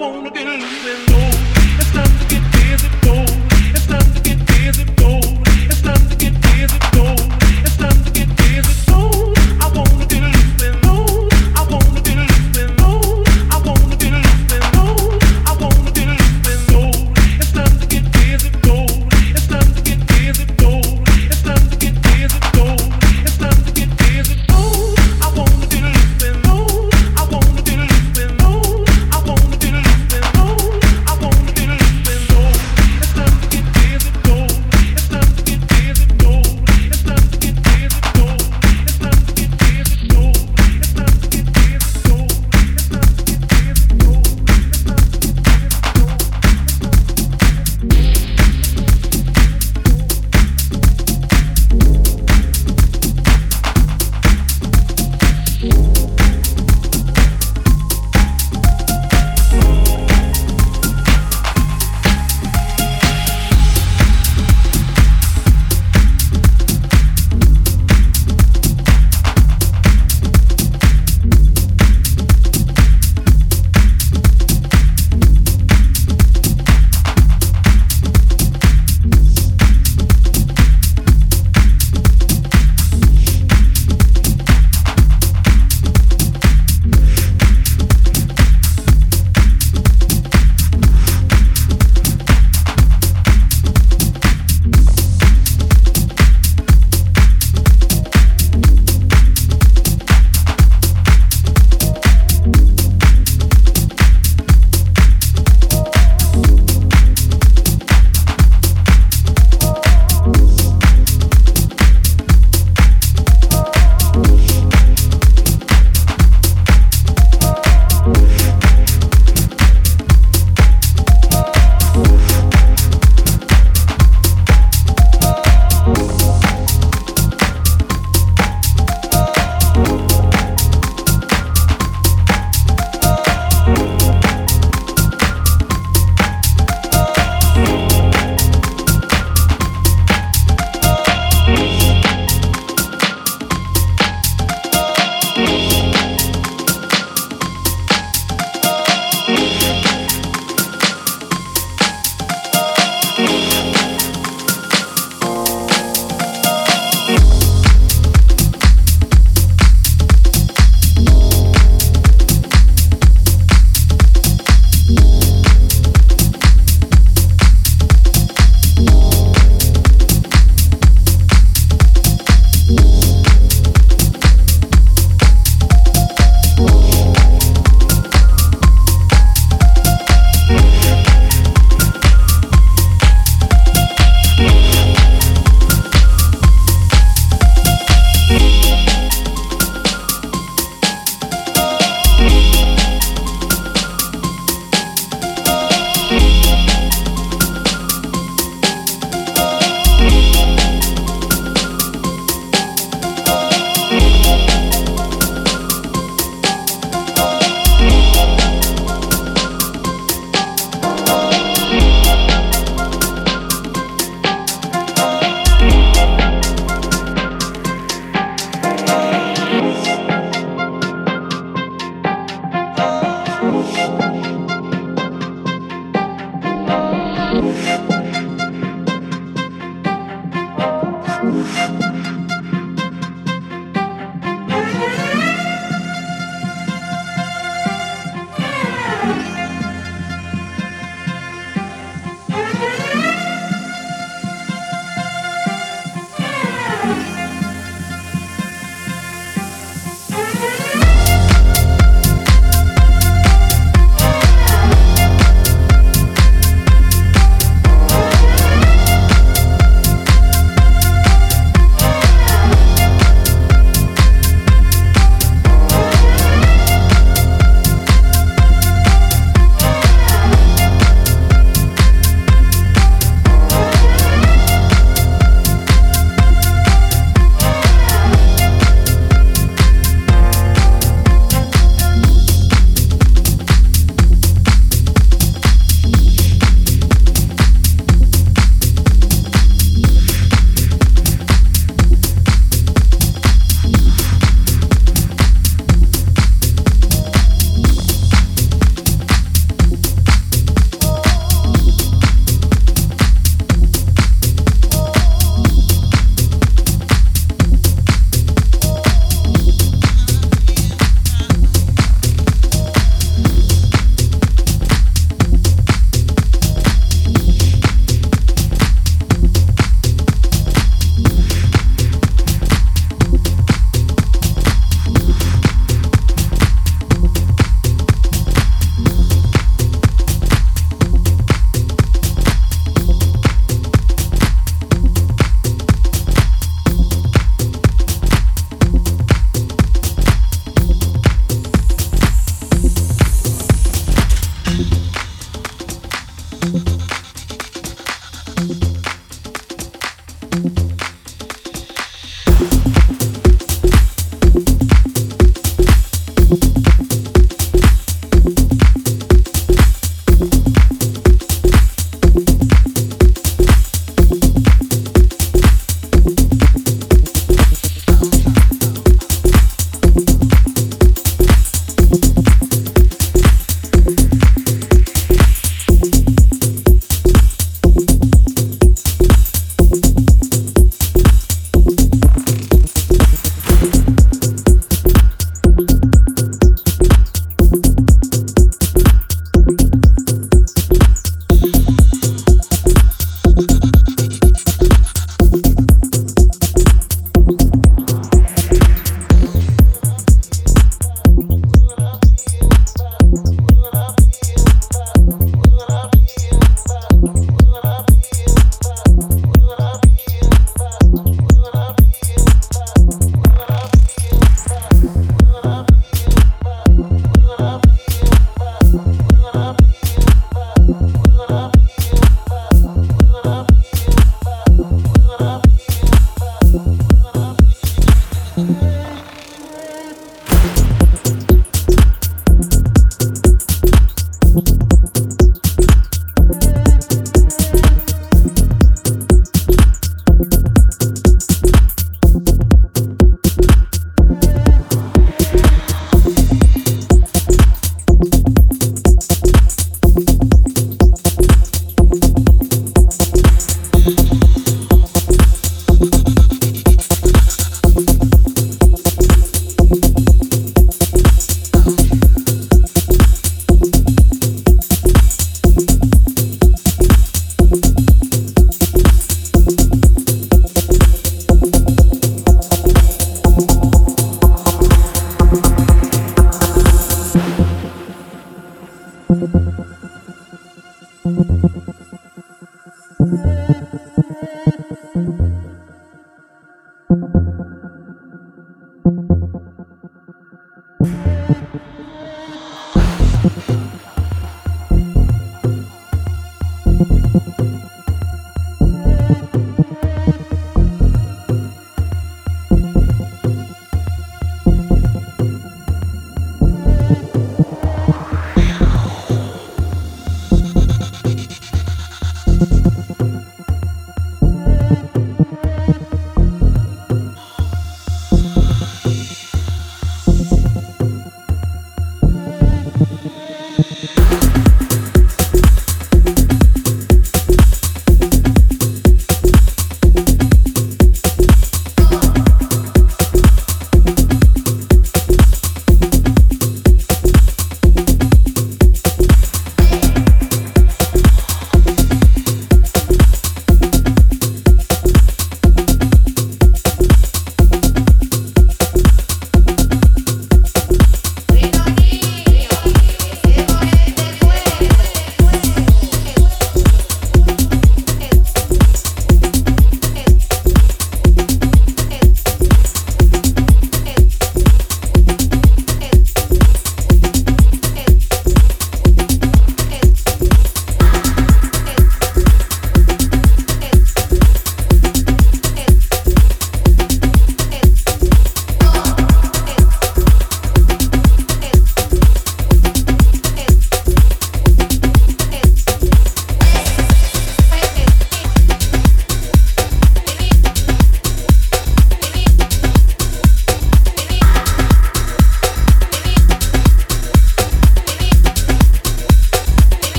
wanna be living.